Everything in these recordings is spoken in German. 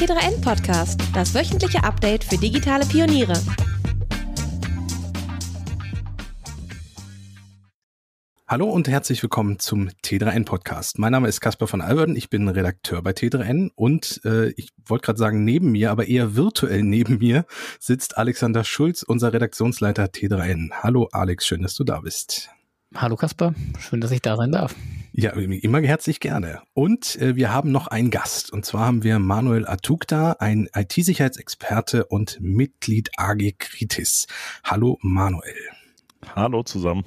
T3N Podcast, das wöchentliche Update für digitale Pioniere. Hallo und herzlich willkommen zum T3N Podcast. Mein Name ist Caspar von Alverden, ich bin Redakteur bei T3N und äh, ich wollte gerade sagen neben mir, aber eher virtuell neben mir sitzt Alexander Schulz, unser Redaktionsleiter T3N. Hallo Alex, schön, dass du da bist. Hallo Caspar, schön, dass ich da sein darf. Ja, immer herzlich gerne. Und äh, wir haben noch einen Gast. Und zwar haben wir Manuel Atukta, ein IT-Sicherheitsexperte und Mitglied AG Kritis. Hallo Manuel. Hallo zusammen.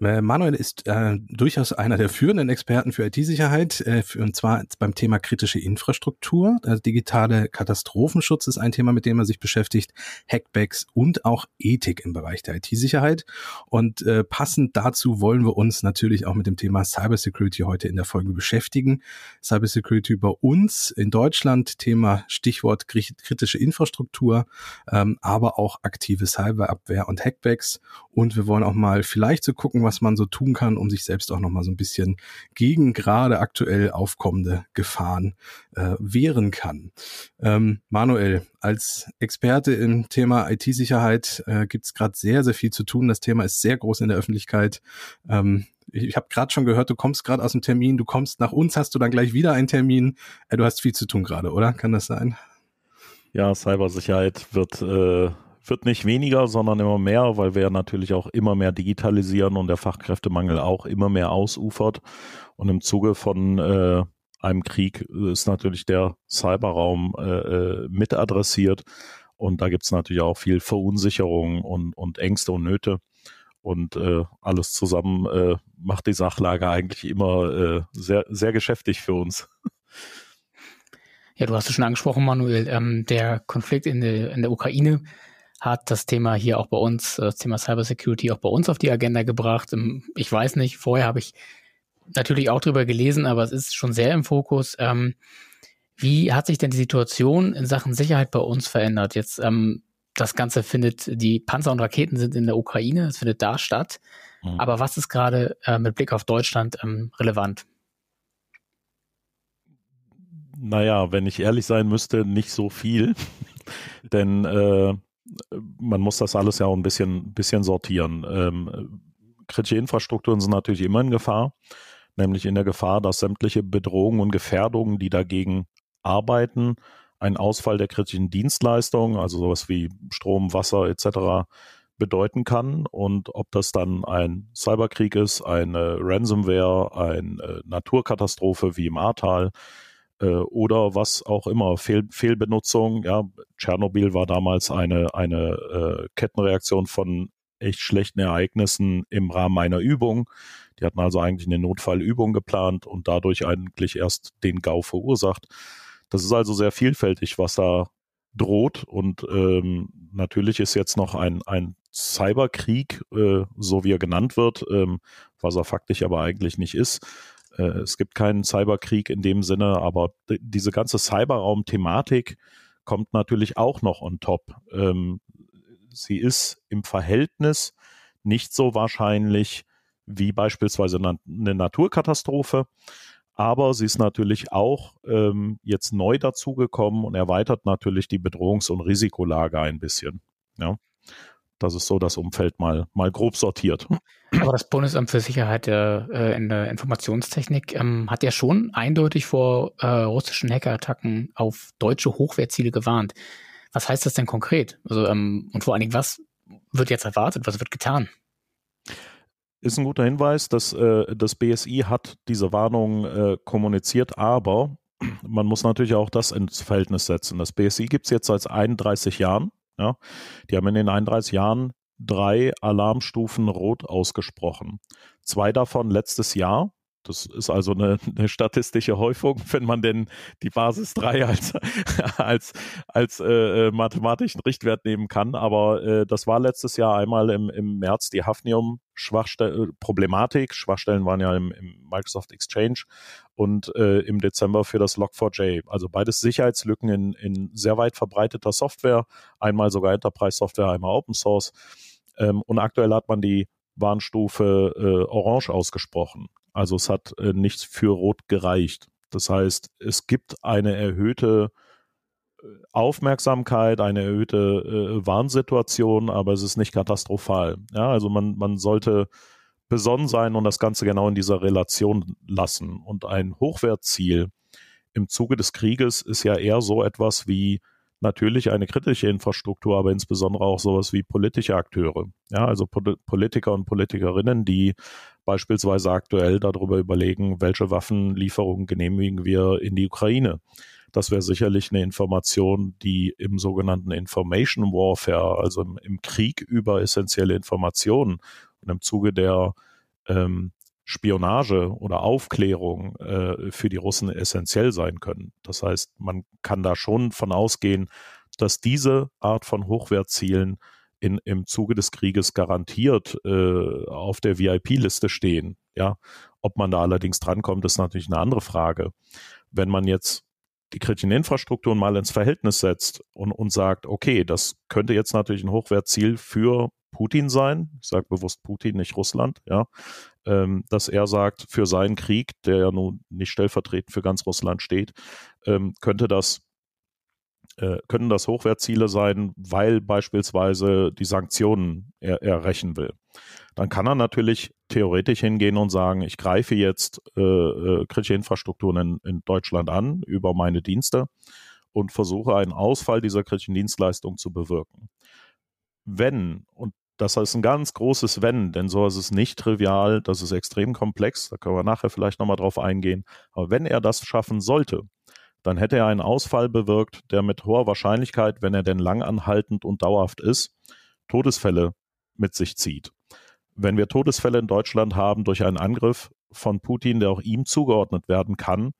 Äh, Manuel ist äh, durchaus einer der führenden Experten für IT-Sicherheit, äh, und zwar beim Thema kritische Infrastruktur. Also digitale Katastrophenschutz ist ein Thema, mit dem er sich beschäftigt, Hackbacks und auch Ethik im Bereich der IT-Sicherheit. Und äh, passend dazu wollen wir uns natürlich auch mit dem Thema Cybersecurity heute in der Folge beschäftigen. Cybersecurity bei uns in Deutschland, Thema Stichwort kritische Infrastruktur, ähm, aber auch aktive Cyberabwehr und Hackbacks. Und wir wollen auch mal vielleicht so gucken, was man so tun kann, um sich selbst auch nochmal so ein bisschen gegen gerade aktuell aufkommende Gefahren äh, wehren kann. Ähm, Manuel, als Experte im Thema IT-Sicherheit äh, gibt es gerade sehr, sehr viel zu tun. Das Thema ist sehr groß in der Öffentlichkeit. Ähm, ich, habe gerade schon gehört, du kommst gerade aus dem Termin, du kommst nach uns, hast du dann gleich wieder einen Termin. Äh, du hast viel zu tun gerade, oder? Kann das sein? Ja, Cybersicherheit wird äh, wird nicht weniger, sondern immer mehr, weil wir natürlich auch immer mehr digitalisieren und der Fachkräftemangel auch immer mehr ausufert. Und im Zuge von äh, einem Krieg ist natürlich der Cyberraum äh, äh mit adressiert. Und da gibt es natürlich auch viel Verunsicherung und, und Ängste und Nöte. Und äh, alles zusammen äh, macht die Sachlage eigentlich immer äh, sehr, sehr geschäftig für uns. Ja, du hast es schon angesprochen, Manuel. Ähm, der Konflikt in der, in der Ukraine hat das Thema hier auch bei uns, das Thema Cybersecurity auch bei uns auf die Agenda gebracht. Ähm, ich weiß nicht, vorher habe ich natürlich auch drüber gelesen, aber es ist schon sehr im Fokus. Ähm, wie hat sich denn die Situation in Sachen Sicherheit bei uns verändert? Jetzt, ähm, das Ganze findet, die Panzer und Raketen sind in der Ukraine, es findet da statt. Mhm. Aber was ist gerade äh, mit Blick auf Deutschland ähm, relevant? Naja, wenn ich ehrlich sein müsste, nicht so viel. Denn äh, man muss das alles ja auch ein bisschen, bisschen sortieren. Ähm, kritische Infrastrukturen sind natürlich immer in Gefahr, nämlich in der Gefahr, dass sämtliche Bedrohungen und Gefährdungen, die dagegen arbeiten, einen Ausfall der kritischen Dienstleistungen, also sowas wie Strom, Wasser etc., bedeuten kann. Und ob das dann ein Cyberkrieg ist, eine Ransomware, eine Naturkatastrophe wie im Ahrtal, äh, oder was auch immer, Fehl, Fehlbenutzung. Ja, Tschernobyl war damals eine, eine äh, Kettenreaktion von echt schlechten Ereignissen im Rahmen einer Übung. Die hatten also eigentlich eine Notfallübung geplant und dadurch eigentlich erst den GAU verursacht. Das ist also sehr vielfältig, was da droht. Und ähm, natürlich ist jetzt noch ein, ein Cyberkrieg, äh, so wie er genannt wird, ähm, was er faktisch aber eigentlich nicht ist, äh, es gibt keinen Cyberkrieg in dem Sinne, aber diese ganze Cyberraum-Thematik kommt natürlich auch noch on top. Ähm, sie ist im Verhältnis nicht so wahrscheinlich wie beispielsweise eine Naturkatastrophe, aber sie ist natürlich auch ähm, jetzt neu dazugekommen und erweitert natürlich die Bedrohungs- und Risikolage ein bisschen. Ja. Das ist so das Umfeld mal, mal grob sortiert. Aber das Bundesamt für Sicherheit äh, in der Informationstechnik ähm, hat ja schon eindeutig vor äh, russischen Hackerattacken auf deutsche Hochwertziele gewarnt. Was heißt das denn konkret? Also, ähm, und vor allen Dingen, was wird jetzt erwartet? Was wird getan? Ist ein guter Hinweis, dass äh, das BSI hat diese Warnung äh, kommuniziert, aber man muss natürlich auch das ins Verhältnis setzen. Das BSI gibt es jetzt seit 31 Jahren ja, die haben in den 31 Jahren drei Alarmstufen rot ausgesprochen. Zwei davon letztes Jahr. Das ist also eine, eine statistische Häufung, wenn man denn die Basis 3 als, als, als äh, äh, mathematischen Richtwert nehmen kann. Aber äh, das war letztes Jahr einmal im, im März die Hafnium-Problematik. Schwachstellen waren ja im, im Microsoft Exchange und äh, im Dezember für das Log4j. Also beides Sicherheitslücken in, in sehr weit verbreiteter Software, einmal sogar Enterprise-Software, einmal Open Source. Ähm, und aktuell hat man die Warnstufe äh, Orange ausgesprochen. Also es hat äh, nichts für Rot gereicht. Das heißt, es gibt eine erhöhte Aufmerksamkeit, eine erhöhte äh, Warnsituation, aber es ist nicht katastrophal. Ja, also man, man sollte besonnen sein und das Ganze genau in dieser Relation lassen. Und ein Hochwertziel im Zuge des Krieges ist ja eher so etwas wie natürlich eine kritische Infrastruktur, aber insbesondere auch sowas wie politische Akteure. Ja, also Politiker und Politikerinnen, die beispielsweise aktuell darüber überlegen, welche Waffenlieferungen genehmigen wir in die Ukraine. Das wäre sicherlich eine Information, die im sogenannten Information Warfare, also im, im Krieg über essentielle Informationen und im Zuge der ähm, Spionage oder Aufklärung äh, für die Russen essentiell sein können. Das heißt, man kann da schon von ausgehen, dass diese Art von Hochwertzielen in, im Zuge des Krieges garantiert äh, auf der VIP-Liste stehen. Ja, ob man da allerdings drankommt, ist natürlich eine andere Frage. Wenn man jetzt die kritischen Infrastrukturen mal ins Verhältnis setzt und, und sagt, okay, das könnte jetzt natürlich ein Hochwertziel für Putin sein, ich sage bewusst Putin, nicht Russland, ja, ähm, dass er sagt, für seinen Krieg, der ja nun nicht stellvertretend für ganz Russland steht, ähm, könnte das äh, können das Hochwertziele sein, weil beispielsweise die Sanktionen er, er rächen will. Dann kann er natürlich theoretisch hingehen und sagen, ich greife jetzt äh, äh, kritische Infrastrukturen in, in Deutschland an über meine Dienste und versuche einen Ausfall dieser kritischen Dienstleistung zu bewirken wenn, und das ist ein ganz großes Wenn, denn so ist es nicht trivial, das ist extrem komplex, da können wir nachher vielleicht nochmal drauf eingehen, aber wenn er das schaffen sollte, dann hätte er einen Ausfall bewirkt, der mit hoher Wahrscheinlichkeit, wenn er denn langanhaltend und dauerhaft ist, Todesfälle mit sich zieht. Wenn wir Todesfälle in Deutschland haben durch einen Angriff von Putin, der auch ihm zugeordnet werden kann,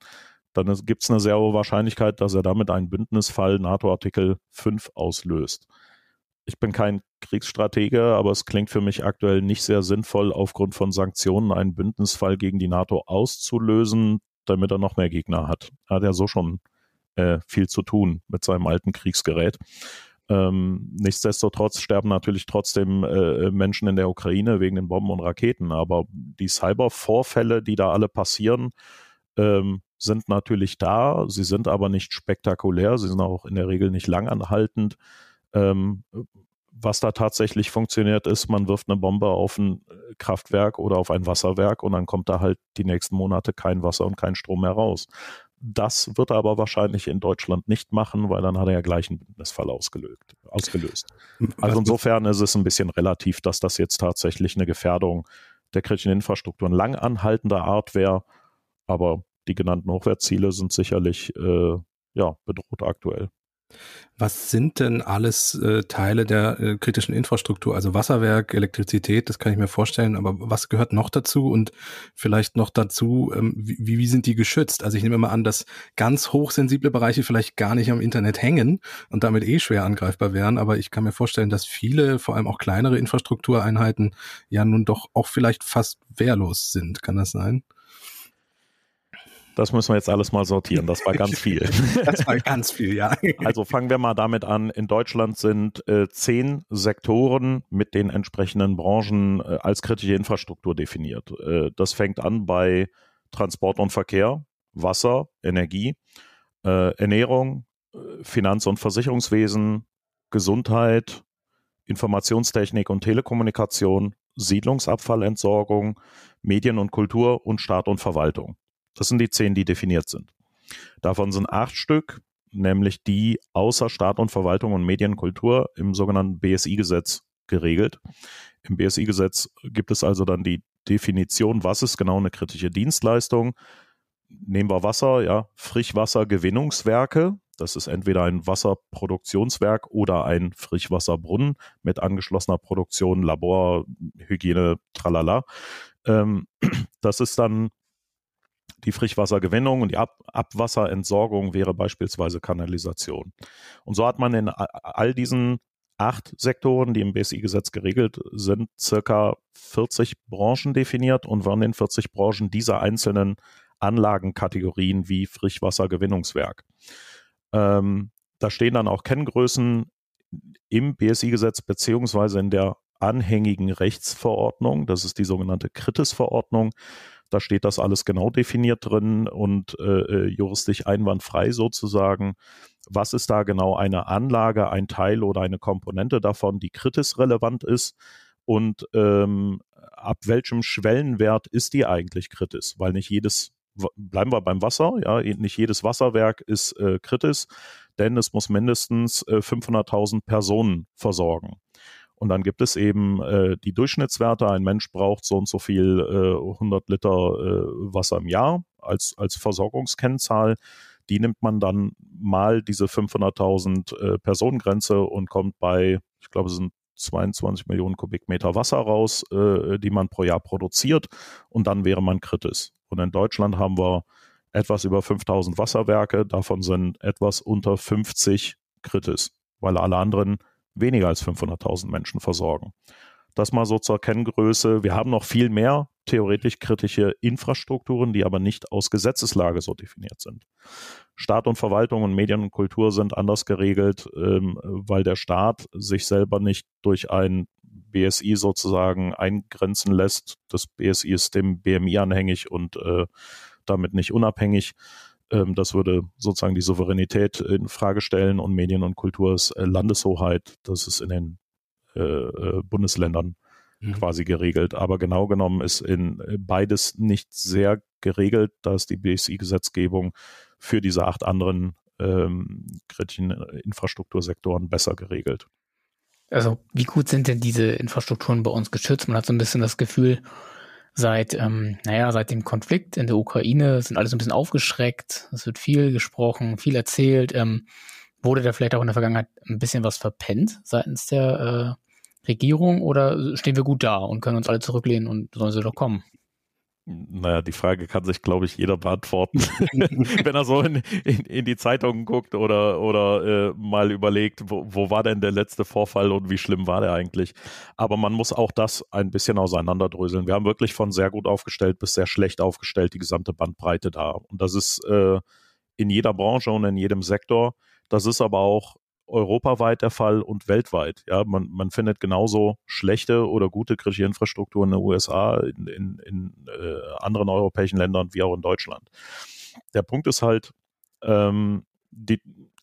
dann gibt es eine sehr hohe Wahrscheinlichkeit, dass er damit einen Bündnisfall NATO-Artikel 5 auslöst ich bin kein Kriegsstratege, aber es klingt für mich aktuell nicht sehr sinnvoll, aufgrund von Sanktionen einen Bündnisfall gegen die NATO auszulösen, damit er noch mehr Gegner hat. Er hat ja so schon äh, viel zu tun mit seinem alten Kriegsgerät. Ähm, nichtsdestotrotz sterben natürlich trotzdem äh, Menschen in der Ukraine wegen den Bomben und Raketen. Aber die Cybervorfälle, die da alle passieren, ähm, sind natürlich da. Sie sind aber nicht spektakulär. Sie sind auch in der Regel nicht langanhaltend. Ähm, was da tatsächlich funktioniert, ist, man wirft eine Bombe auf ein äh, Kraftwerk oder auf ein Wasserwerk und dann kommt da halt die nächsten Monate kein Wasser und kein Strom mehr raus. Das wird er aber wahrscheinlich in Deutschland nicht machen, weil dann hat er ja gleich einen Bündnisfall ausgelöst. ausgelöst. Also insofern ist es ein bisschen relativ, dass das jetzt tatsächlich eine Gefährdung der kritischen Infrastruktur lang anhaltender Art wäre, aber die genannten Hochwertziele sind sicherlich äh, ja, bedroht aktuell. Was sind denn alles äh, Teile der äh, kritischen Infrastruktur? Also Wasserwerk, Elektrizität, das kann ich mir vorstellen, aber was gehört noch dazu und vielleicht noch dazu, ähm, wie, wie sind die geschützt? Also ich nehme mal an, dass ganz hochsensible Bereiche vielleicht gar nicht am Internet hängen und damit eh schwer angreifbar wären, aber ich kann mir vorstellen, dass viele, vor allem auch kleinere Infrastruktureinheiten, ja nun doch auch vielleicht fast wehrlos sind. Kann das sein? Das müssen wir jetzt alles mal sortieren. Das war ganz viel. das war ganz viel, ja. Also fangen wir mal damit an. In Deutschland sind äh, zehn Sektoren mit den entsprechenden Branchen äh, als kritische Infrastruktur definiert. Äh, das fängt an bei Transport und Verkehr, Wasser, Energie, äh, Ernährung, äh, Finanz- und Versicherungswesen, Gesundheit, Informationstechnik und Telekommunikation, Siedlungsabfallentsorgung, Medien und Kultur und Staat und Verwaltung. Das sind die zehn, die definiert sind. Davon sind acht Stück, nämlich die außer Staat und Verwaltung und Medienkultur im sogenannten BSI-Gesetz geregelt. Im BSI-Gesetz gibt es also dann die Definition, was ist genau eine kritische Dienstleistung. Nehmen wir Wasser, ja, Frischwassergewinnungswerke. Das ist entweder ein Wasserproduktionswerk oder ein Frischwasserbrunnen mit angeschlossener Produktion, Labor, Hygiene, tralala. Ähm, das ist dann die Frischwassergewinnung und die Ab Abwasserentsorgung wäre beispielsweise Kanalisation. Und so hat man in all diesen acht Sektoren, die im BSI-Gesetz geregelt sind, circa 40 Branchen definiert und von den 40 Branchen diese einzelnen Anlagenkategorien wie Frischwassergewinnungswerk. Ähm, da stehen dann auch Kenngrößen im BSI-Gesetz beziehungsweise in der anhängigen Rechtsverordnung, das ist die sogenannte Kritis-Verordnung, Da steht das alles genau definiert drin und äh, äh, juristisch einwandfrei sozusagen. Was ist da genau eine Anlage, ein Teil oder eine Komponente davon, die kritisch relevant ist? Und ähm, ab welchem Schwellenwert ist die eigentlich kritisch? Weil nicht jedes, bleiben wir beim Wasser, ja, nicht jedes Wasserwerk ist äh, kritisch, denn es muss mindestens äh, 500.000 Personen versorgen. Und dann gibt es eben äh, die Durchschnittswerte. Ein Mensch braucht so und so viel äh, 100 Liter äh, Wasser im Jahr als, als Versorgungskennzahl. Die nimmt man dann mal diese 500.000 äh, Personengrenze und kommt bei, ich glaube, es sind 22 Millionen Kubikmeter Wasser raus, äh, die man pro Jahr produziert. Und dann wäre man kritisch. Und in Deutschland haben wir etwas über 5000 Wasserwerke. Davon sind etwas unter 50 kritisch, weil alle anderen weniger als 500.000 Menschen versorgen. Das mal so zur Kenngröße. Wir haben noch viel mehr theoretisch kritische Infrastrukturen, die aber nicht aus Gesetzeslage so definiert sind. Staat und Verwaltung und Medien und Kultur sind anders geregelt, ähm, weil der Staat sich selber nicht durch ein BSI sozusagen eingrenzen lässt. Das BSI ist dem BMI anhängig und äh, damit nicht unabhängig. Ähm, das würde sozusagen die Souveränität in Frage stellen und Medien und Kultur ist äh, Landeshoheit. Das ist in den äh, äh, Bundesländern mhm. quasi geregelt. Aber genau genommen ist in äh, beides nicht sehr geregelt. Da ist die BSI-Gesetzgebung für diese acht anderen ähm, kritischen Infrastruktursektoren besser geregelt. Also wie gut sind denn diese Infrastrukturen bei uns geschützt? Man hat so ein bisschen das Gefühl, seit, ähm, naja, seit dem Konflikt in der Ukraine sind alle so ein bisschen aufgeschreckt. Es wird viel gesprochen, viel erzählt. Ähm, wurde da vielleicht auch in der Vergangenheit ein bisschen was verpennt seitens der äh, Regierung oder stehen wir gut da und können uns alle zurücklehnen und sollen sie doch kommen? Naja, die Frage kann sich, glaube ich, jeder beantworten, wenn er so in, in, in, die Zeitungen guckt oder, oder äh, mal überlegt, wo, wo war denn der letzte Vorfall und wie schlimm war der eigentlich. Aber man muss auch das ein bisschen auseinanderdröseln. Wir haben wirklich von sehr gut aufgestellt bis sehr schlecht aufgestellt die gesamte Bandbreite da. Und das ist äh, in jeder Branche und in jedem Sektor. Das ist aber auch europaweit der Fall und weltweit. Ja, man, man findet genauso schlechte oder gute kritische Infrastruktur in den USA, in, in, in äh, anderen europäischen Ländern wie auch in Deutschland. Der Punkt ist halt, ähm, die,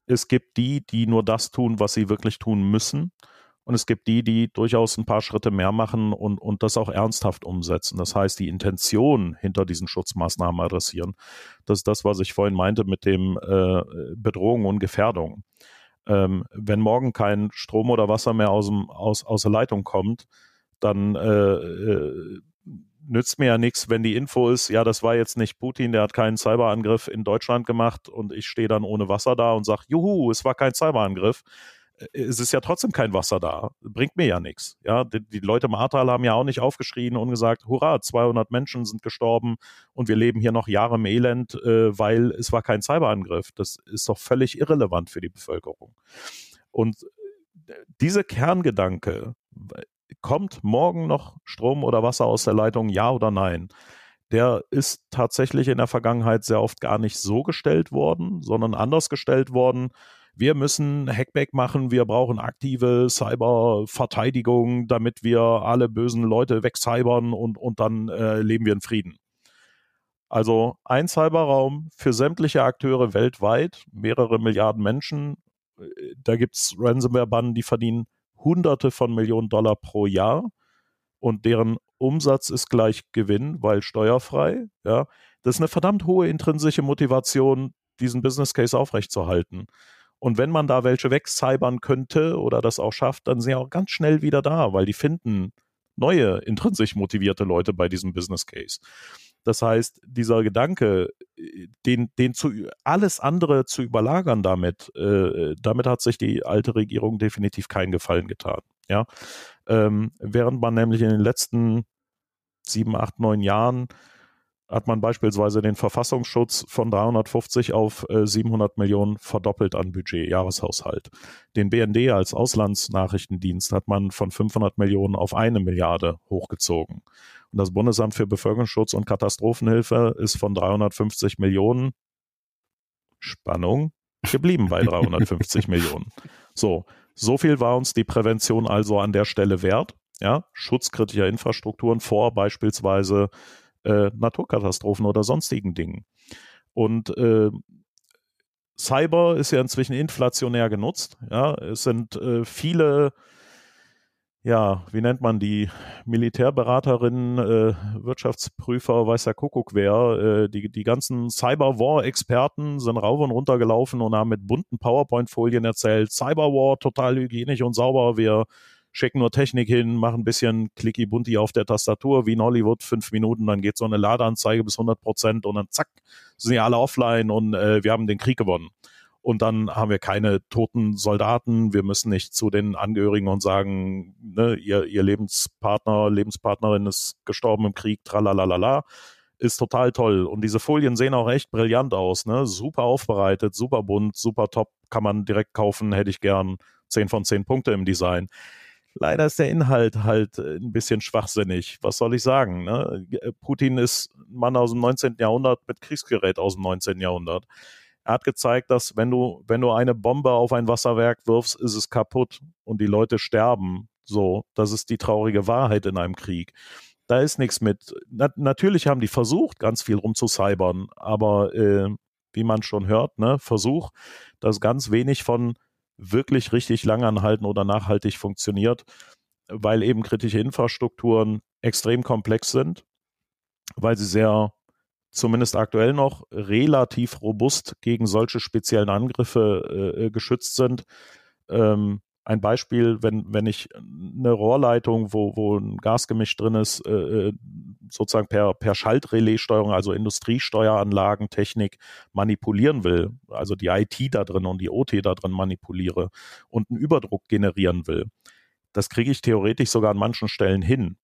es gibt die, die nur das tun, was sie wirklich tun müssen. Und es gibt die, die durchaus ein paar Schritte mehr machen und, und das auch ernsthaft umsetzen. Das heißt, die Intention hinter diesen Schutzmaßnahmen adressieren. Das ist das, was ich vorhin meinte mit dem äh, Bedrohung und Gefährdung ähm, wenn morgen kein Strom oder Wasser mehr aus, dem, aus, aus der Leitung kommt, dann äh, äh, nützt mir ja nichts, wenn die Info ist, ja, das war jetzt nicht Putin, der hat keinen Cyberangriff in Deutschland gemacht und ich stehe dann ohne Wasser da und sage, juhu, es war kein Cyberangriff es ist ja trotzdem kein Wasser da. Bringt mir ja nichts. Ja, die, die, Leute im Ahrtal haben ja auch nicht aufgeschrien und gesagt, hurra, 200 Menschen sind gestorben und wir leben hier noch Jahre im Elend, äh, weil es war kein Cyberangriff. Das ist doch völlig irrelevant für die Bevölkerung. Und äh, diese Kerngedanke, kommt morgen noch Strom oder Wasser aus der Leitung, ja oder nein? Der ist tatsächlich in der Vergangenheit sehr oft gar nicht so gestellt worden, sondern anders gestellt worden wir müssen Hackback machen, wir brauchen aktive Cyberverteidigung, damit wir alle bösen Leute wegcybern und, und dann äh, leben wir in Frieden. Also ein Cyberraum für sämtliche Akteure weltweit, mehrere Milliarden Menschen. Da gibt es Ransomware-Bannen, die verdienen Hunderte von Millionen Dollar pro Jahr und deren Umsatz ist gleich Gewinn, weil steuerfrei. Ja, das ist eine verdammt hohe intrinsische Motivation, diesen Business Case aufrechtzuerhalten. Und wenn man da welche wegcybern könnte oder das auch schafft, dann sind sie auch ganz schnell wieder da, weil die finden neue intrinsisch motivierte Leute bei diesem Business Case. Das heißt, dieser Gedanke, den, den zu alles andere zu überlagern damit, äh, damit hat sich die alte Regierung definitiv keinen Gefallen getan. Ja, ähm, während man nämlich in den letzten sieben, acht, neun Jahren hat man beispielsweise den Verfassungsschutz von 350 auf äh, 700 Millionen verdoppelt an Budget, Jahreshaushalt. Den BND als Auslandsnachrichtendienst hat man von 500 Millionen auf eine Milliarde hochgezogen. Und das Bundesamt für Bevölkerungsschutz und Katastrophenhilfe ist von 350 Millionen Spannung geblieben bei 350 Millionen. So, so viel war uns die Prävention also an der Stelle wert. Ja, schutzkritischer Infrastrukturen vor beispielsweise äh, Naturkatastrophen oder sonstigen Dingen. Und äh, Cyber ist ja inzwischen inflationär genutzt. Ja, es sind äh, viele ja, wie nennt man die Militärberaterinnen, äh, Wirtschaftsprüfer, weiß der Kuckuck wer, äh, die, die ganzen Cyberwar-Experten sind rauf und runter gelaufen und haben mit bunten PowerPoint-Folien erzählt, Cyberwar total hygienisch und sauber, wir schicken nur Technik hin, machen ein bisschen clicky bunti auf der Tastatur, wie in Hollywood, fünf Minuten, dann geht so eine Ladeanzeige bis 100 Prozent und dann zack, sind die alle offline und äh, wir haben den Krieg gewonnen und dann haben wir keine toten Soldaten. Wir müssen nicht zu den Angehörigen und sagen, ne, ihr, ihr Lebenspartner, Lebenspartnerin ist gestorben im Krieg, tralalala. Ist total toll. Und diese Folien sehen auch echt brillant aus, ne? Super aufbereitet, super bunt, super top, kann man direkt kaufen, hätte ich gern 10 von 10 Punkte im Design. Leider ist der Inhalt halt ein bisschen schwachsinnig. Was soll ich sagen? Ne? Putin ist ein Mann aus dem 19. Jahrhundert mit Kriegsgerät aus dem 19. Jahrhundert. Er hat gezeigt, dass wenn du, wenn du eine Bombe auf ein Wasserwerk wirfst, ist es kaputt und die Leute sterben. So, das ist die traurige Wahrheit in einem Krieg. Da ist nichts mit. Na, natürlich haben die versucht, ganz viel rumzucybern, aber äh, wie man schon hört, ne, Versuch, dass ganz wenig von wirklich richtig langanhalten oder nachhaltig funktioniert, weil eben kritische Infrastrukturen extrem komplex sind, weil sie sehr zumindest aktuell noch relativ robust gegen solche speziellen Angriffe äh, äh, geschützt sind. Ähm, ein Beispiel, wenn, wenn ich eine Rohrleitung, wo, wo ein Gasgemisch drin ist, äh, äh sozusagen per, per Schaltrelaissteuerung, also Industriesteueranlagen, Technik manipulieren will, also die IT da drin und die OT da drin manipuliere und einen Überdruck generieren will, das kriege ich theoretisch sogar an manchen Stellen hin.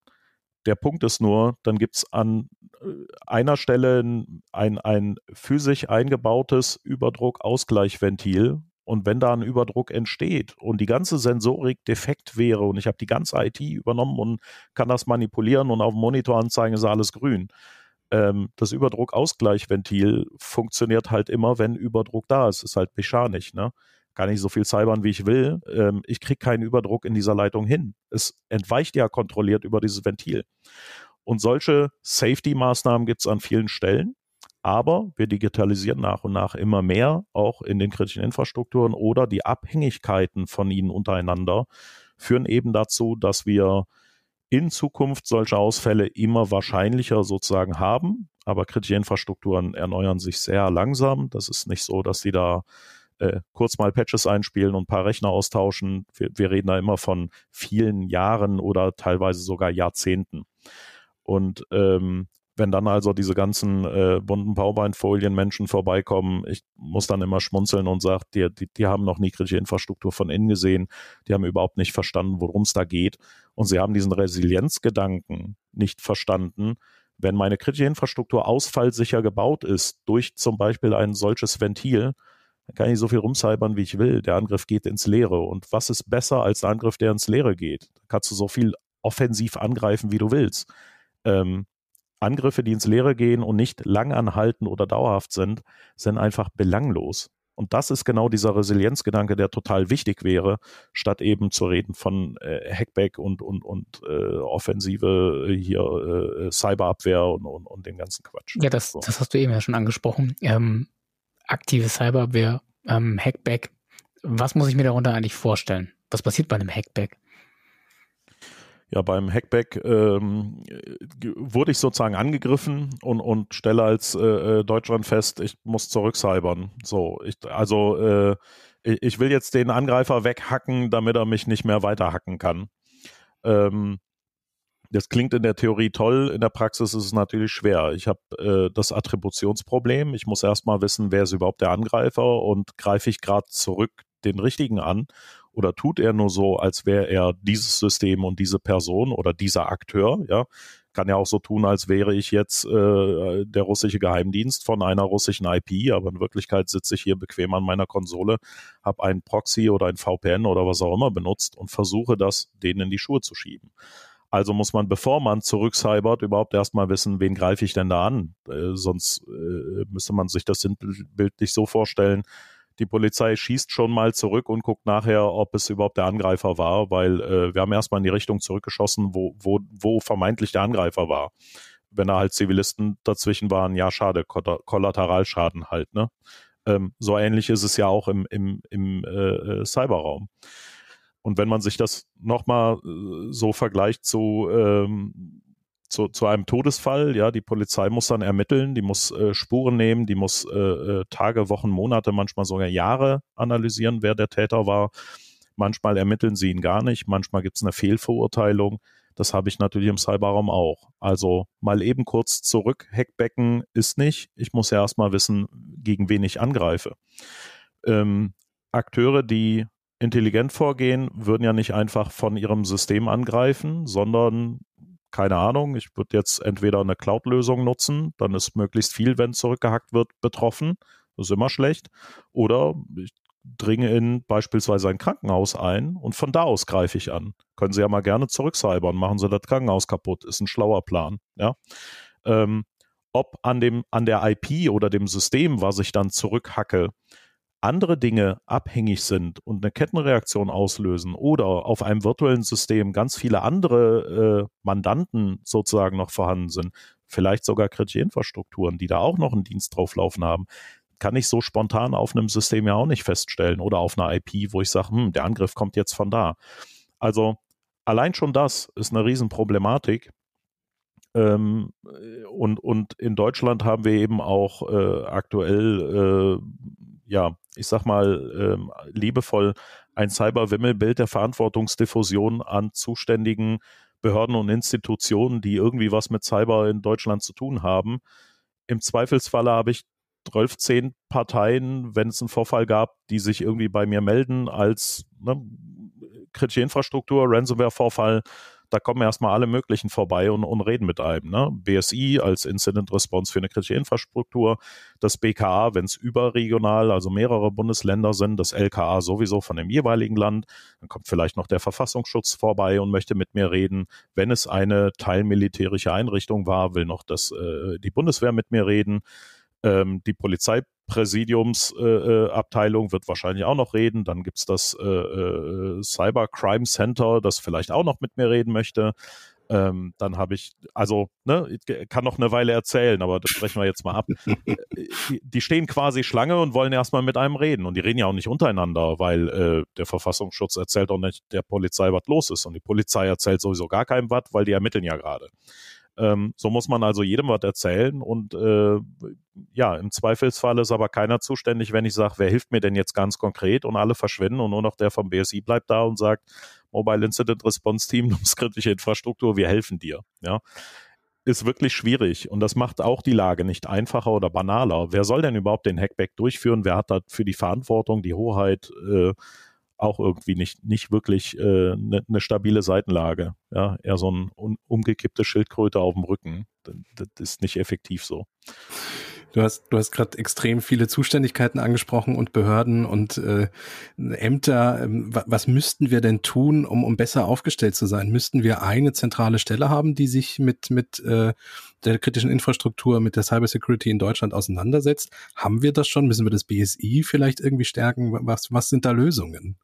Der Punkt ist nur, dann gibt es an äh, einer Stelle ein, ein physisch eingebautes Überdruck-Ausgleichventil. Und wenn da ein Überdruck entsteht und die ganze Sensorik defekt wäre und ich habe die ganze IT übernommen und kann das manipulieren und auf dem Monitor anzeigen, ist alles grün. Ähm, das Überdruck-Ausgleichventil funktioniert halt immer, wenn Überdruck da ist. Ist halt mechanisch. Ne? kann ich so viel cybern, wie ich will. Ähm, ich kriege keinen Überdruck in dieser Leitung hin. Es entweicht ja kontrolliert über dieses Ventil. Und solche Safety-Maßnahmen gibt es an vielen Stellen. Aber wir digitalisieren nach und nach immer mehr, auch in den kritischen Infrastrukturen oder die Abhängigkeiten von ihnen untereinander führen eben dazu, dass wir in Zukunft solche Ausfälle immer wahrscheinlicher sozusagen haben. Aber kritische Infrastrukturen erneuern sich sehr langsam. Das ist nicht so, dass sie da äh, kurz mal Patches einspielen und ein paar Rechner austauschen. Wir, wir reden da immer von vielen Jahren oder teilweise sogar Jahrzehnten. Und ähm, wenn dann also diese ganzen äh, bunten Powerpoint-Folien Menschen vorbeikommen, ich muss dann immer schmunzeln und sage, die, die, die haben noch nie kritische Infrastruktur von innen gesehen, die haben überhaupt nicht verstanden, worum es da geht. Und sie haben diesen Resilienzgedanken nicht verstanden. Wenn meine kritische Infrastruktur ausfallsicher gebaut ist, durch zum Beispiel ein solches Ventil, dann kann ich so viel rumcybern, wie ich will. Der Angriff geht ins Leere. Und was ist besser als ein Angriff, der ins Leere geht? Da kannst du so viel offensiv angreifen, wie du willst. Ähm, Angriffe, die ins Leere gehen und nicht langanhaltend oder dauerhaft sind, sind einfach belanglos. Und das ist genau dieser Resilienzgedanke, der total wichtig wäre, statt eben zu reden von äh, Hackback und, und, und äh, Offensive hier äh, Cyberabwehr und, und, und den ganzen Quatsch. Ja, das, so. das hast du eben ja schon angesprochen. Ähm, aktive Cyberabwehr, ähm, Hackback. Was muss ich mir darunter eigentlich vorstellen? Was passiert bei einem Hackback? Ja, beim Hackback ähm, wurde ich sozusagen angegriffen und, und stelle als äh, äh Deutschland fest, ich muss zurückcybern. So, ich, also äh, ich will jetzt den Angreifer weghacken, damit er mich nicht mehr weiterhacken kann. Ähm, das klingt in der Theorie toll, in der Praxis ist es natürlich schwer. Ich habe äh, das Attributionsproblem. Ich muss erstmal wissen, wer ist überhaupt der Angreifer und greife ich gerade zurück den richtigen an oder tut er nur so, als wäre er dieses System und diese Person oder dieser Akteur, ja? Kann ja auch so tun, als wäre ich jetzt äh, der russische Geheimdienst von einer russischen IP, aber in Wirklichkeit sitze ich hier bequem an meiner Konsole, habe ein Proxy oder ein VPN oder was auch immer benutzt und versuche das denen in die Schuhe zu schieben. Also muss man, bevor man zurückcybert, überhaupt erstmal wissen, wen greife ich denn da an. Äh, sonst äh, müsste man sich das bildlich so vorstellen, die Polizei schießt schon mal zurück und guckt nachher, ob es überhaupt der Angreifer war, weil äh, wir haben erstmal in die Richtung zurückgeschossen, wo, wo, wo vermeintlich der Angreifer war. wenn da halt Zivilisten dazwischen waren, ja, schade, Kollateralschaden halt, ne? Ähm, so ähnlich ist es ja auch im, im, im äh, äh Cyberraum. Und wenn man sich das nochmal äh, so vergleicht zu, ähm, zu, zu einem Todesfall, ja, die Polizei muss dann ermitteln, die muss äh, Spuren nehmen, die muss äh, äh, Tage, Wochen, Monate, manchmal sogar Jahre analysieren, wer der Täter war. Manchmal ermitteln sie ihn gar nicht, manchmal gibt es eine Fehlverurteilung. Das habe ich natürlich im Cyberraum auch. Also mal eben kurz zurück, Hackbecken ist nicht. Ich muss ja erstmal wissen, gegen wen ich angreife. Ähm, Akteure, die intelligent vorgehen, würden ja nicht einfach von ihrem System angreifen, sondern keine Ahnung, ich würde jetzt entweder eine Cloud-Lösung nutzen, dann ist möglichst viel, wenn zurückgehackt wird, betroffen. Das ist immer schlecht. Oder ich dringe in beispielsweise ein Krankenhaus ein und von da aus greife ich an. Können Sie ja mal gerne zurückcybern, machen Sie das Krankenhaus kaputt, ist ein schlauer Plan. Ja. Ähm, ob an dem, an der IP oder dem System, was ich dann zurückhacke, andere Dinge abhängig sind und eine Kettenreaktion auslösen oder auf einem virtuellen System ganz viele andere äh, Mandanten sozusagen noch vorhanden sind, vielleicht sogar kritische Infrastrukturen, die da auch noch einen Dienst drauflaufen haben, kann ich so spontan auf einem System ja auch nicht feststellen oder auf einer IP, wo ich sage, hm, der Angriff kommt jetzt von da. Also allein schon das ist eine Riesenproblematik. Ähm, und, und in Deutschland haben wir eben auch äh, aktuell, äh, ja, ich sag mal, äh, liebevoll ein Cyber-Wimmelbild der Verantwortungsdiffusion an zuständigen Behörden und Institutionen, die irgendwie was mit Cyber in Deutschland zu tun haben. Im Zweifelsfalle habe ich 12, 10 Parteien, wenn es einen Vorfall gab, die sich irgendwie bei mir melden als ne, kritische Infrastruktur, Ransomware-Vorfall, da kommen erstmal alle möglichen vorbei und, und reden mit einem. Ne? BSI als Incident Response für eine kritische Infrastruktur, das BKA, wenn es überregional, also mehrere Bundesländer sind, das LKA sowieso von dem jeweiligen Land, dann kommt vielleicht noch der Verfassungsschutz vorbei und möchte mit mir reden. Wenn es eine teilmilitärische Einrichtung war, will noch das, äh, die Bundeswehr mit mir reden. Ähm, die Polizeipräsidiumsabteilung äh, wird wahrscheinlich auch noch reden. Dann gibt's das äh, äh, Cyber Crime Center, das vielleicht auch noch mit mir reden möchte. Ähm, dann habe ich, also, ne, kann noch eine Weile erzählen, aber das sprechen wir jetzt mal ab. die, die, stehen quasi Schlange und wollen erstmal mit einem reden. Und die reden ja auch nicht untereinander, weil äh, der Verfassungsschutz erzählt auch nicht der Polizei, was los ist. Und die Polizei erzählt sowieso gar keinem was, weil die ermitteln ja gerade. Ähm, so muss man also jedem was erzählen und äh, ja, im Zweifelsfall ist aber keiner zuständig, wenn ich sage, wer hilft mir denn jetzt ganz konkret und alle verschwinden und nur noch der vom BSI bleibt da und sagt, Mobile Incident Response Team, du hast kritische Infrastruktur, wir helfen dir. Ja, ist wirklich schwierig und das macht auch die Lage nicht einfacher oder banaler. Wer soll denn überhaupt den Hackback durchführen? Wer hat da für die Verantwortung, die Hoheit? Äh, auch irgendwie nicht, nicht wirklich eine äh, ne, ne stabile Seitenlage. Ja, eher so ein un, umgekippte Schildkröte auf dem Rücken. Das, das ist nicht effektiv so. Du hast, du hast gerade extrem viele Zuständigkeiten angesprochen und Behörden und äh, Ämter. Ähm, was müssten wir denn tun, um, um besser aufgestellt zu sein? Müssten wir eine zentrale Stelle haben, die sich mit, mit äh, der kritischen Infrastruktur, mit der Cybersecurity in Deutschland auseinandersetzt? Haben wir das schon? Müssen wir das BSI vielleicht irgendwie stärken? Was, was sind da Lösungen?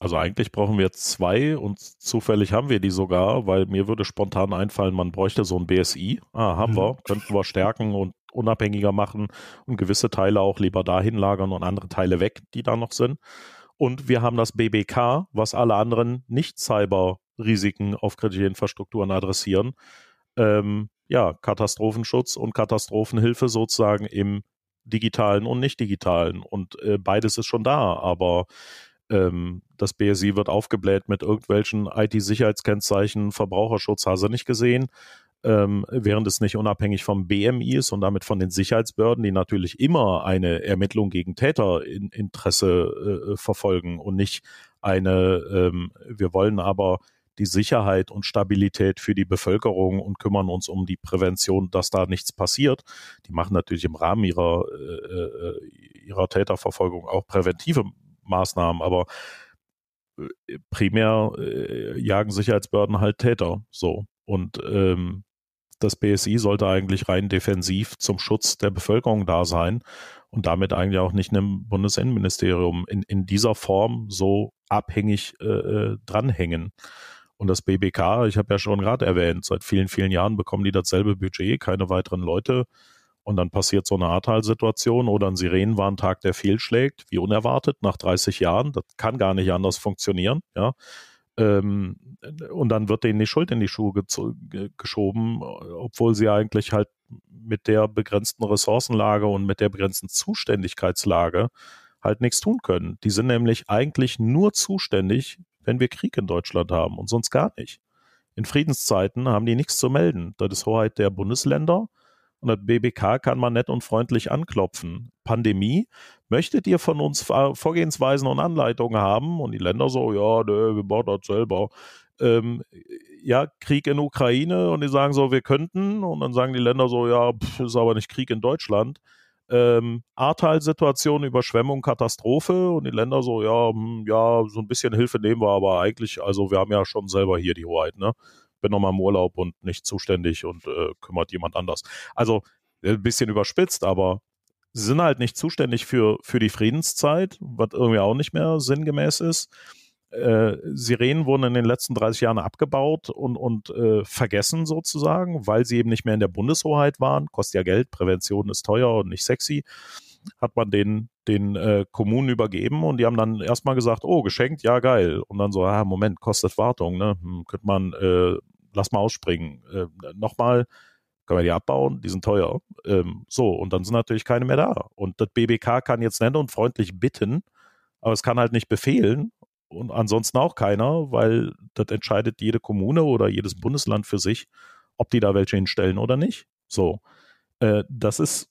Also eigentlich brauchen wir zwei und zufällig haben wir die sogar, weil mir würde spontan einfallen, man bräuchte so ein BSI. Ah, haben mhm. wir, könnten wir stärken und unabhängiger machen und gewisse Teile auch lieber dahin lagern und andere Teile weg, die da noch sind. Und wir haben das BBK, was alle anderen Nicht-Cyber-Risiken auf kritische Infrastrukturen adressieren. Ähm, ja, Katastrophenschutz und Katastrophenhilfe sozusagen im digitalen und nicht digitalen. Und äh, beides ist schon da, aber ähm, das BSI wird aufgebläht mit irgendwelchen IT-Sicherheitskennzeichen, Verbraucherschutz, hast du nicht gesehen ähm, während es nicht unabhängig vom BMI ist und damit von den Sicherheitsbehörden, die natürlich immer eine Ermittlung gegen Täterinteresse äh, verfolgen und nicht eine, ähm, wir wollen aber die Sicherheit und Stabilität für die Bevölkerung und kümmern uns um die Prävention, dass da nichts passiert. Die machen natürlich im Rahmen ihrer, äh, äh ihrer Täterverfolgung auch präventive Maßnahmen, aber äh, primär äh, jagen Sicherheitsbehörden halt Täter so. Und ähm, das BSI sollte eigentlich rein defensiv zum Schutz der Bevölkerung da sein und damit eigentlich auch nicht einem Bundesinnenministerium in, in dieser Form so abhängig äh, äh dranhängen. Und das BBK, ich habe ja schon gerade erwähnt, seit vielen, vielen Jahren bekommen die dasselbe Budget, keine weiteren Leute. Und dann passiert so eine Ahrtal-Situation oder ein Sirenenwarntag, der fehlschlägt, wie unerwartet, nach 30 Jahren. Das kann gar nicht anders funktionieren. Ja. Ähm, und dann wird denen die Schuld in die Schuhe geschoben, obwohl sie eigentlich halt mit der begrenzten Ressourcenlage und mit der begrenzten Zuständigkeitslage halt nichts tun können. Die sind nämlich eigentlich nur zuständig, wenn wir Krieg in Deutschland haben und sonst gar nicht. In Friedenszeiten haben die nichts zu melden. Das ist Hoheit der Bundesländer und das BBK kann man nett und freundlich anklopfen. Pandemie, möchtet ihr von uns Vorgehensweisen und Anleitungen haben? Und die Länder so, ja, nö, wir bauen das selber. Ähm, ja, Krieg in Ukraine und die sagen so, wir könnten. Und dann sagen die Länder so, ja, pff, ist aber nicht Krieg in Deutschland. Ähm, Ahrtal-Situation, Überschwemmung, Katastrophe und die Länder so, ja, hm, ja, so ein bisschen Hilfe nehmen wir, aber eigentlich, also wir haben ja schon selber hier die Hoheit, ne? Bin nochmal im Urlaub und nicht zuständig und äh, kümmert jemand anders. Also äh, ein bisschen überspitzt, aber sie sind halt nicht zuständig für, für die Friedenszeit, was irgendwie auch nicht mehr sinngemäß ist. Äh, Sirenen wurden in den letzten 30 Jahren abgebaut und, und äh, vergessen sozusagen, weil sie eben nicht mehr in der Bundeshoheit waren. Kostet ja Geld, Prävention ist teuer und nicht sexy. Hat man den, den äh, Kommunen übergeben und die haben dann erstmal gesagt, oh, geschenkt, ja geil. Und dann so, ah, Moment, kostet Wartung, ne? Hm, könnte man äh, lass mal ausspringen. Äh, Nochmal, können wir die abbauen, die sind teuer. Ähm, so, und dann sind natürlich keine mehr da. Und das BBK kann jetzt nennen und freundlich bitten, aber es kann halt nicht befehlen und ansonsten auch keiner, weil das entscheidet jede Kommune oder jedes Bundesland für sich, ob die da welche hinstellen oder nicht. So, äh, das ist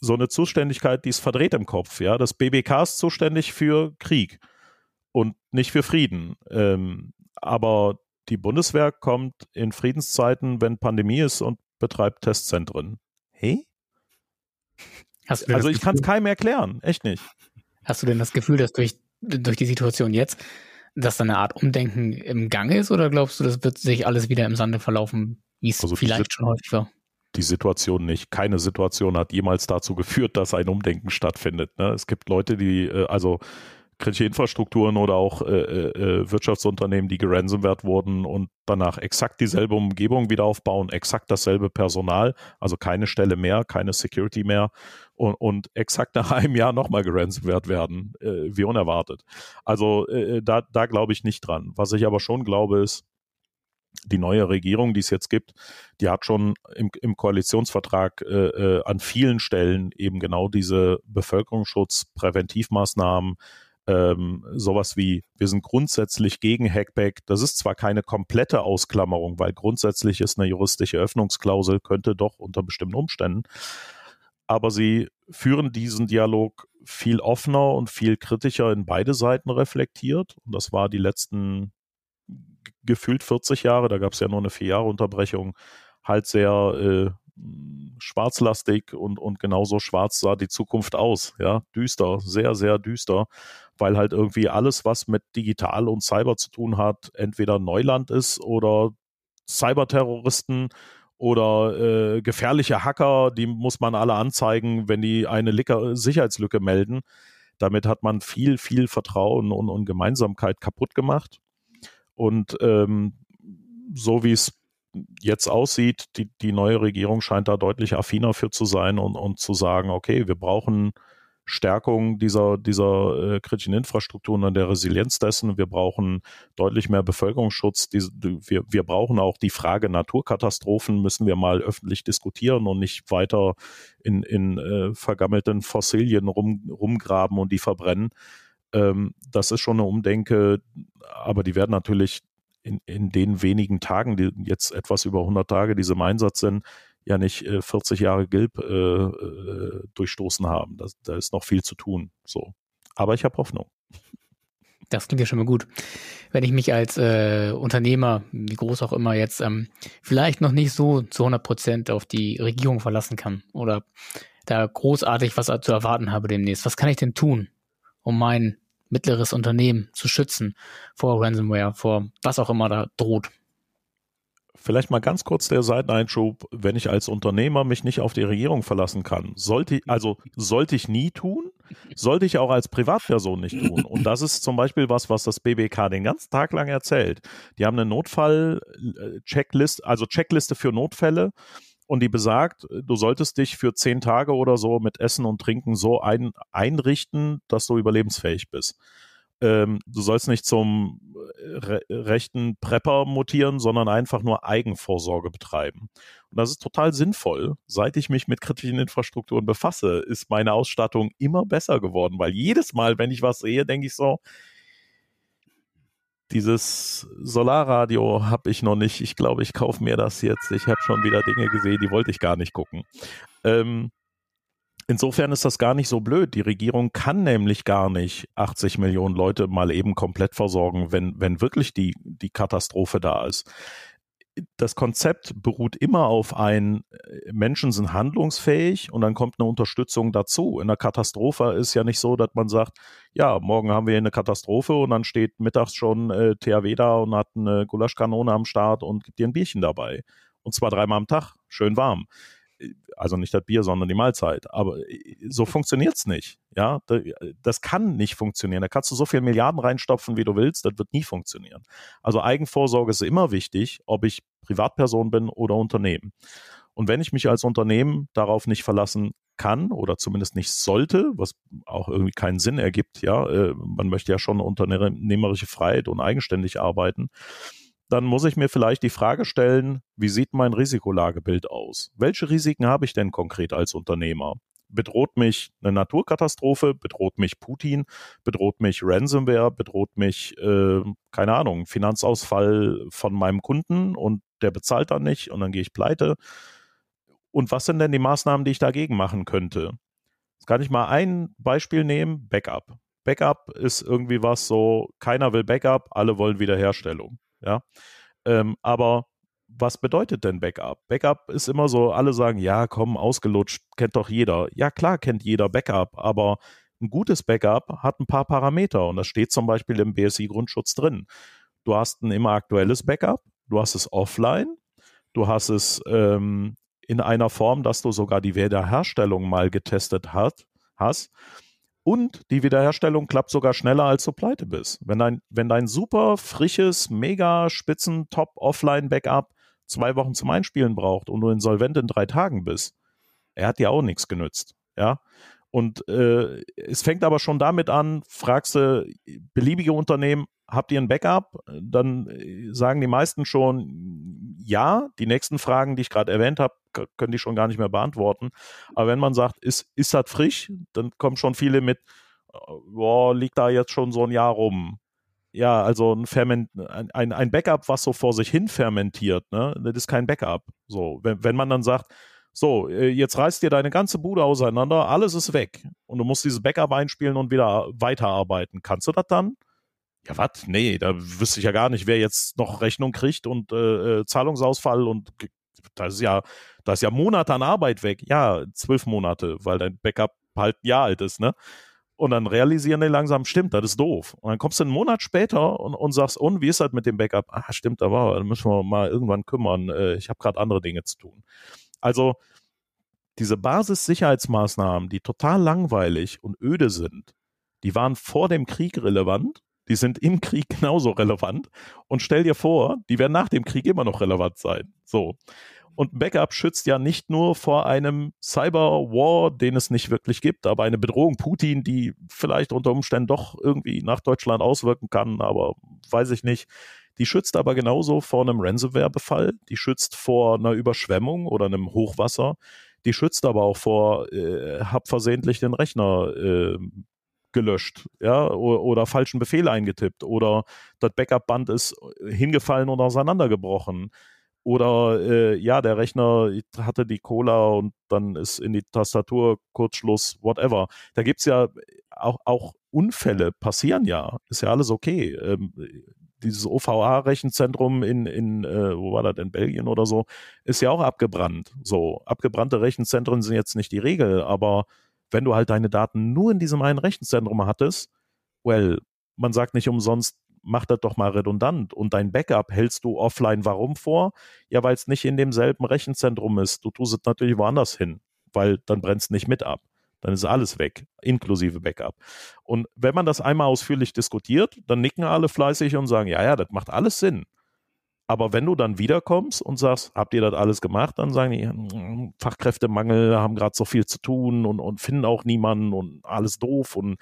so eine Zuständigkeit, die ist verdreht im Kopf. Ja, das BBK ist zuständig für Krieg und nicht für Frieden. Ähm, aber die Bundeswehr kommt in Friedenszeiten, wenn Pandemie ist und betreibt Testzentren. Hey? also ich kann es keinem erklären, echt nicht. Hast du denn das Gefühl, dass durch, durch die Situation jetzt, dass da eine Art Umdenken im Gange ist oder glaubst du, das wird sich alles wieder im Sande verlaufen, wie es also vielleicht schon häufig war? Die Situation nicht. Keine Situation hat jemals dazu geführt, dass ein Umdenken stattfindet. Ne? Es gibt Leute, die, äh, also kritische Infrastrukturen oder auch äh, äh, äh, Wirtschaftsunternehmen, die geransomwert wurden und danach exakt dieselbe Umgebung wieder aufbauen, exakt dasselbe Personal, also keine Stelle mehr, keine Security mehr und, und exakt nach einem Jahr nochmal geransomwert werden, äh, wie unerwartet. Also äh, äh, da, da glaube ich nicht dran. Was ich aber schon glaube ist, die neue Regierung, die es jetzt gibt, die hat schon im, im Koalitionsvertrag äh, an vielen Stellen eben genau diese Bevölkerungsschutz, Präventivmaßnahmen, ähm, sowas wie, wir sind grundsätzlich gegen Hackback. Das ist zwar keine komplette Ausklammerung, weil grundsätzlich ist eine juristische Öffnungsklausel, könnte doch unter bestimmten Umständen, aber sie führen diesen Dialog viel offener und viel kritischer in beide Seiten reflektiert. Und das war die letzten gefühlt 40 Jahre, da gab es ja nur eine vier Jahre Unterbrechung, halt sehr äh, schwarzlastig und, und genauso schwarz sah die Zukunft aus. Ja, düster, sehr, sehr düster weil halt irgendwie alles, was mit digital und Cyber zu tun hat, entweder Neuland ist oder Cyberterroristen oder äh, gefährliche Hacker, die muss man alle anzeigen, wenn die eine Licker Sicherheitslücke melden. Damit hat man viel, viel Vertrauen und, und Gemeinsamkeit kaputt gemacht. Und ähm, so wie es jetzt aussieht, die, die neue Regierung scheint da deutlich affiner für zu sein und, und zu sagen, okay, wir brauchen Stärkung dieser, dieser äh, kritischen Infrastrukturen und der Resilienz dessen. Wir brauchen deutlich mehr Bevölkerungsschutz. Die, wir, wir brauchen auch die Frage Naturkatastrophen, müssen wir mal öffentlich diskutieren und nicht weiter in, in äh, vergammelten Fossilien rum, rumgraben und die verbrennen. Ähm, das ist schon eine Umdenke, aber die werden natürlich in, in den wenigen Tagen, die jetzt etwas über 100 Tage, die im Einsatz sind, ja nicht äh, 40 Jahre Gilb äh, äh, durchstoßen haben. Das, da ist noch viel zu tun. So. Aber ich habe Hoffnung. Das klingt ja schon mal gut. Wenn ich mich als äh, Unternehmer, wie groß auch immer, jetzt ähm, vielleicht noch nicht so zu 100 Prozent auf die Regierung verlassen kann oder da großartig was zu erwarten habe demnächst, was kann ich denn tun, um mein mittleres Unternehmen zu schützen vor Ransomware, vor was auch immer da droht? Vielleicht mal ganz kurz der Seiteneinschub, wenn ich als Unternehmer mich nicht auf die Regierung verlassen kann. Sollte, also sollte ich nie tun, sollte ich auch als Privatperson nicht tun. Und das ist zum Beispiel was, was das BBK den ganzen Tag lang erzählt. Die haben eine Notfall-Checkliste, also Checkliste für Notfälle und die besagt, du solltest dich für zehn Tage oder so mit Essen und Trinken so ein, einrichten, dass du überlebensfähig bist ähm, du sollst nicht zum äh, re rechten Prepper mutieren, sondern einfach nur Eigenvorsorge betreiben. Und das ist total sinnvoll. Seit ich mich mit kritischen Infrastrukturen befasse, ist meine Ausstattung immer besser geworden, weil jedes Mal, wenn ich was sehe, denke ich so, dieses Solarradio habe ich noch nicht. Ich glaube, ich kaufe mir das jetzt. Ich habe schon wieder Dinge gesehen, die wollte ich gar nicht gucken. Ähm, Insofern ist das gar nicht so blöd. Die Regierung kann nämlich gar nicht 80 Millionen Leute mal eben komplett versorgen, wenn, wenn wirklich die, die Katastrophe da ist. Das Konzept beruht immer auf ein, äh, Menschen sind handlungsfähig und dann kommt eine Unterstützung dazu. In der Katastrophe ist ja nicht so, dass man sagt, ja, morgen haben wir eine Katastrophe und dann steht mittags schon äh, THW da und hat eine Gulaschkanone am Start und gibt dir ein Bierchen dabei. Und zwar dreimal am Tag, schön warm also nicht das Bier, sondern die Mahlzeit. Aber äh, so funktioniert's nicht. Ja, das kann nicht funktionieren. Da kannst du so viele Milliarden reinstopfen, wie du willst, das wird nie funktionieren. Also Eigenvorsorge ist immer wichtig, ob ich Privatperson bin oder Unternehmen. Und wenn ich mich als Unternehmen darauf nicht verlassen kann oder zumindest nicht sollte, was auch irgendwie keinen Sinn ergibt, ja, äh, man möchte ja schon unternehmerische Freiheit und eigenständig arbeiten, dann muss ich mir vielleicht die Frage stellen, wie sieht mein Risikolagebild aus? Welche Risiken habe ich denn konkret als Unternehmer? Bedroht mich eine Naturkatastrophe? Bedroht mich Putin? Bedroht mich Ransomware? Bedroht mich, äh, keine Ahnung, Finanzausfall von meinem Kunden und der bezahlt dann nicht und dann gehe ich pleite? Und was sind denn die Maßnahmen, die ich dagegen machen könnte? Jetzt kann ich mal ein Beispiel nehmen, Backup. Backup ist irgendwie was so, keiner will Backup, alle wollen Wiederherstellung. Ja. Ähm, aber was bedeutet denn Backup? Backup ist immer so, alle sagen, ja, komm, ausgelutscht, kennt doch jeder. Ja, klar kennt jeder Backup, aber ein gutes Backup hat ein paar Parameter und das steht zum Beispiel im BSI-Grundschutz drin. Du hast ein immer aktuelles Backup, du hast es offline, du hast es ähm, in einer Form, dass du sogar die Wiederherstellung mal getestet hat, hast und die Wiederherstellung klappt sogar schneller, als du pleite bist. Wenn dein, wenn dein super frisches, mega spitzen Top-Offline-Backup zwei Wochen zum Einspielen braucht und du insolvent in drei Tagen bist, er hat dir auch nichts genützt. Ja. Und äh, es fängt aber schon damit an, fragst du beliebige Unternehmen, habt ihr ein Backup? Dann äh, sagen die meisten schon ja. Die nächsten Fragen, die ich gerade erwähnt habe, können die schon gar nicht mehr beantworten. Aber wenn man sagt, ist, ist das frisch, dann kommen schon viele mit, äh, boah, liegt da jetzt schon so ein Jahr rum. Ja, also ein, Ferment, ein, ein Backup, was so vor sich hin fermentiert, ne, das ist kein Backup. So, wenn, wenn man dann sagt, so, äh, jetzt reißt dir deine ganze Bude auseinander, alles ist weg und du musst dieses Backup einspielen und wieder weiterarbeiten. Kannst du das dann? Ja, was? Nee, da wüsste ich ja gar nicht, wer jetzt noch Rechnung kriegt und äh, äh Zahlungsausfall und das ist ja, da ist ja Monate an Arbeit weg. Ja, zwölf Monate, weil dein Backup halt ein Jahr alt ist, ne? Und dann realisieren die langsam, stimmt, das ist doof. Und dann kommst du einen Monat später und, und sagst, und wie ist das mit dem Backup? Ah, stimmt, da war, da müssen wir mal irgendwann kümmern. Äh, ich habe gerade andere Dinge zu tun. Also diese Basissicherheitsmaßnahmen, die total langweilig und öde sind, die waren vor dem Krieg relevant die sind im Krieg genauso relevant. Und stell dir vor, die werden nach dem Krieg immer noch relevant sein. So. Und Backup schützt ja nicht nur vor einem Cyberwar, den es nicht wirklich gibt, aber eine Bedrohung Putin, die vielleicht unter Umständen doch irgendwie nach Deutschland auswirken kann, aber weiß ich nicht. Die schützt aber genauso vor einem Ransomware-Befall, die schützt vor einer Überschwemmung oder einem Hochwasser, die schützt aber auch vor, äh, hab versehentlich den Rechner äh, gelöscht, ja, oder, oder falschen Befehl eingetippt oder das Backup-Band ist hingefallen und auseinandergebrochen. Oder äh, ja, der Rechner hatte die Cola und dann ist in die Tastatur Kurzschluss, whatever. Da gibt es ja auch, auch Unfälle, passieren ja, ist ja alles okay. Ähm, dieses OVA-Rechenzentrum in, in äh, wo war das, in Belgien oder so, ist ja auch abgebrannt. So, abgebrannte Rechenzentren sind jetzt nicht die Regel, aber wenn du halt deine Daten nur in diesem einen Rechenzentrum hattest, well, man sagt nicht umsonst, mach das doch mal redundant und dein Backup hältst du offline. Warum vor? Ja, weil es nicht in demselben Rechenzentrum ist. Du tust es natürlich woanders hin, weil dann brennst nicht mit ab. Dann ist alles weg, inklusive Backup. Und wenn man das einmal ausführlich diskutiert, dann nicken alle fleißig und sagen, ja, ja, das macht alles Sinn. Aber wenn du dann wiederkommst und sagst, habt ihr das alles gemacht, dann sagen die, Fachkräftemangel, haben gerade so viel zu tun und, und finden auch niemanden und alles doof und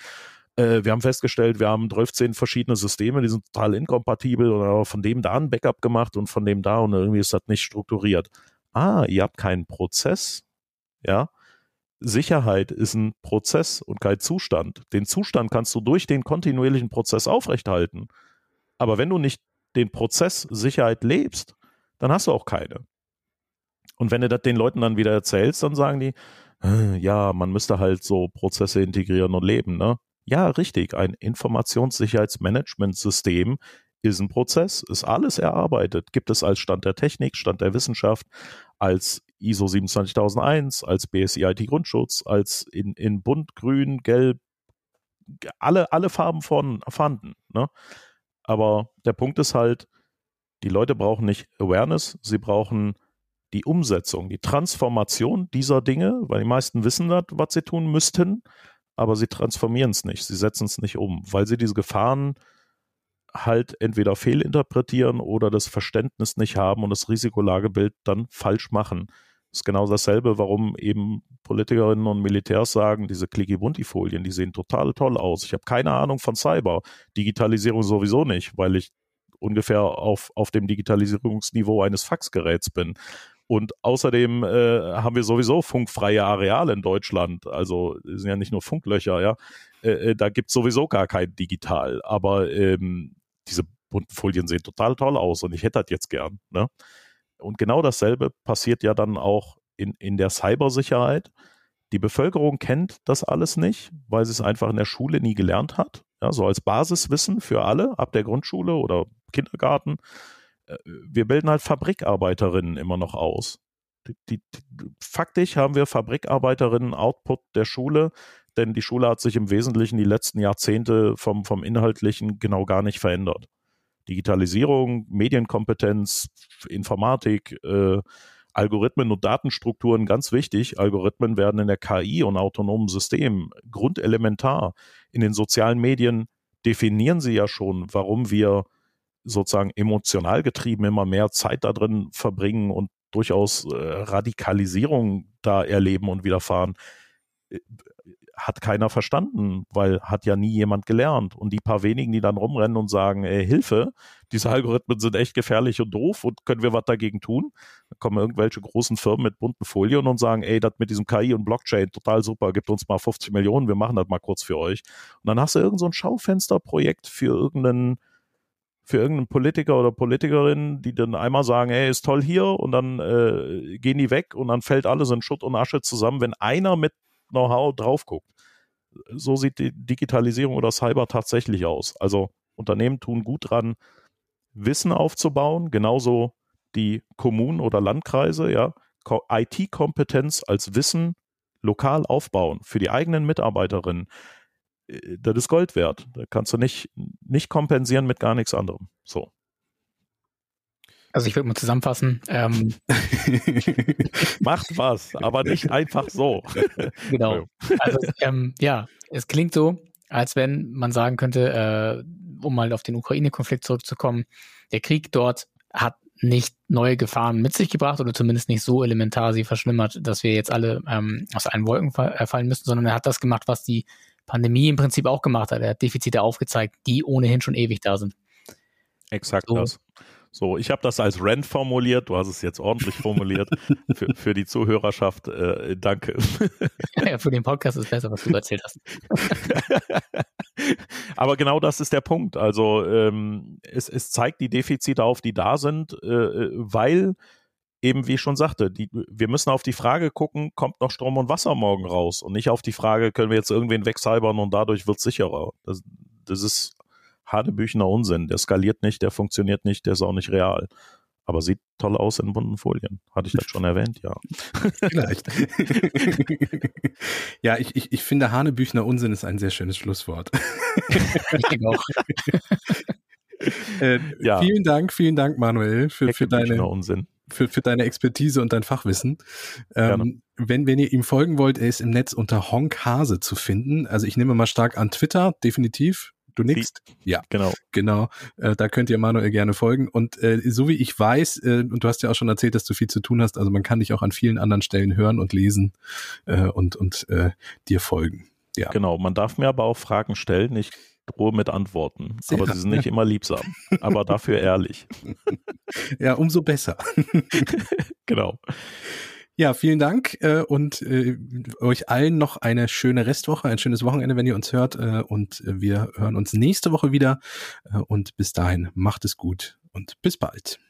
äh, wir haben festgestellt, wir haben 12 verschiedene Systeme, die sind total inkompatibel oder von dem da ein Backup gemacht und von dem da und irgendwie ist das nicht strukturiert. Ah, ihr habt keinen Prozess, ja. Sicherheit ist ein Prozess und kein Zustand. Den Zustand kannst du durch den kontinuierlichen Prozess aufrechthalten. Aber wenn du nicht den Prozess Sicherheit lebst, dann hast du auch keine. Und wenn du das den Leuten dann wieder erzählst, dann sagen die, äh, ja, man müsste halt so Prozesse integrieren und leben, ne? Ja, richtig. Ein Informationssicherheitsmanagementsystem ist ein Prozess, ist alles erarbeitet, gibt es als Stand der Technik, Stand der Wissenschaft, als ISO 27001, als BSI IT Grundschutz, als in, in bunt, grün, gelb, alle, alle Farben von vorhanden. Ne? Aber der Punkt ist halt, die Leute brauchen nicht Awareness, sie brauchen die Umsetzung, die Transformation dieser Dinge, weil die meisten wissen das, was sie tun müssten, aber sie transformieren es nicht, sie setzen es nicht um, weil sie diese Gefahren halt entweder fehlinterpretieren oder das Verständnis nicht haben und das Risikolagebild dann falsch machen. Ist genau dasselbe, warum eben Politikerinnen und Militärs sagen, diese Clicky-Bunti-Folien, die sehen total toll aus. Ich habe keine Ahnung von Cyber, Digitalisierung sowieso nicht, weil ich ungefähr auf, auf dem Digitalisierungsniveau eines Faxgeräts bin. Und außerdem äh, haben wir sowieso funkfreie Areale in Deutschland. Also sind ja nicht nur Funklöcher, ja. Äh, äh da gibt es sowieso gar kein Digital. Aber ähm, diese bunten Folien sehen total toll aus und ich hätte das jetzt gern. Ne? Und genau dasselbe passiert ja dann auch in, in der Cybersicherheit. Die Bevölkerung kennt das alles nicht, weil sie es einfach in der Schule nie gelernt hat. Ja, so als Basiswissen für alle ab der Grundschule oder Kindergarten äh, wir bilden halt Fabrikarbeiterinnen immer noch aus. Die, die, faktisch haben wir Fabrikarbeiterinnen Output der Schule, denn die Schule hat sich im Wesentlichen die letzten Jahrzehnte vom, vom Inhaltlichen genau gar nicht verändert. Digitalisierung, Medienkompetenz, Informatik, äh, Algorithmen und Datenstrukturen ganz wichtig. Algorithmen werden in der KI und autonomen Systemen grundelementar. In den sozialen Medien definieren sie ja schon, warum wir sozusagen emotional getrieben immer mehr Zeit da drin verbringen und durchaus äh, Radikalisierung da erleben und widerfahren, äh, hat keiner verstanden, weil hat ja nie jemand gelernt. Und die paar wenigen, die dann rumrennen und sagen, ey, Hilfe, diese Algorithmen sind echt gefährlich und doof und können wir was dagegen tun? Dann kommen irgendwelche großen Firmen mit bunten Folien und sagen, ey, das mit diesem KI und Blockchain, total super, gibt uns mal 50 Millionen, wir machen das mal kurz für euch. Und dann hast du irgendein so Schaufensterprojekt für irgendeinen für irgendeinen Politiker oder Politikerin, die dann einmal sagen, hey, ist toll hier und dann äh, gehen die weg und dann fällt alles in Schutt und Asche zusammen, wenn einer mit Know-how drauf guckt. So sieht die Digitalisierung oder Cyber tatsächlich aus. Also Unternehmen tun gut dran, Wissen aufzubauen, genauso die Kommunen oder Landkreise, ja, IT-Kompetenz als Wissen lokal aufbauen für die eigenen Mitarbeiterinnen äh, das ist Gold wert. Da kannst du nicht, nicht kompensieren mit gar nichts anderem. So. Also ich würde mal zusammenfassen. Ähm, Macht was, aber nicht einfach so. genau. Also ähm, ja, es klingt so, als wenn man sagen könnte, äh, um mal auf den Ukraine-Konflikt zurückzukommen, der Krieg dort hat nicht neue Gefahren mit sich gebracht oder zumindest nicht so elementar sie verschlimmert, dass wir jetzt alle ähm, aus allen Wolken äh, fallen müssen, sondern er hat das gemacht, was die Pandemie im Prinzip auch gemacht hat. Er hat Defizite aufgezeigt, die ohnehin schon ewig da sind. Exakt so. das. So, ich habe das als Rent formuliert, du hast es jetzt ordentlich formuliert für, für die Zuhörerschaft. Äh, danke. Ja, für den Podcast ist besser, was du erzählt hast. Aber genau das ist der Punkt. Also ähm, es, es zeigt die Defizite auf, die da sind, äh, weil eben, wie ich schon sagte, die, wir müssen auf die Frage gucken, kommt noch Strom und Wasser morgen raus und nicht auf die Frage, können wir jetzt irgendwen wegcybern und dadurch wird es sicherer. Das, das ist Hanebüchener Unsinn. Der skaliert nicht, der funktioniert nicht, der ist auch nicht real. Aber sieht toll aus in bunten Folien. Hatte ich das schon erwähnt, ja. Vielleicht. ja, ich, ich, ich finde, Hanebüchner Unsinn ist ein sehr schönes Schlusswort. ich auch. äh, ja. Vielen Dank, vielen Dank, Manuel, für, für deine, Unsinn für, für deine Expertise und dein Fachwissen. Ähm, wenn, wenn ihr ihm folgen wollt, er ist im Netz unter Honk Hase zu finden. Also ich nehme mal stark an Twitter, definitiv. Du nickst? Ja. Genau. Genau. Äh, da könnt ihr Manuel gerne folgen. Und äh, so wie ich weiß, äh, und du hast ja auch schon erzählt, dass du viel zu tun hast, also man kann dich auch an vielen anderen Stellen hören und lesen äh, und, und äh, dir folgen. Ja. Genau, man darf mir aber auch Fragen stellen. Ich drohe mit Antworten. Sehr aber sie sind nicht immer liebsam, aber dafür ehrlich. Ja, umso besser. genau. Ja, vielen Dank äh, und äh, euch allen noch eine schöne Restwoche, ein schönes Wochenende, wenn ihr uns hört. Äh, und wir hören uns nächste Woche wieder. Äh, und bis dahin, macht es gut und bis bald.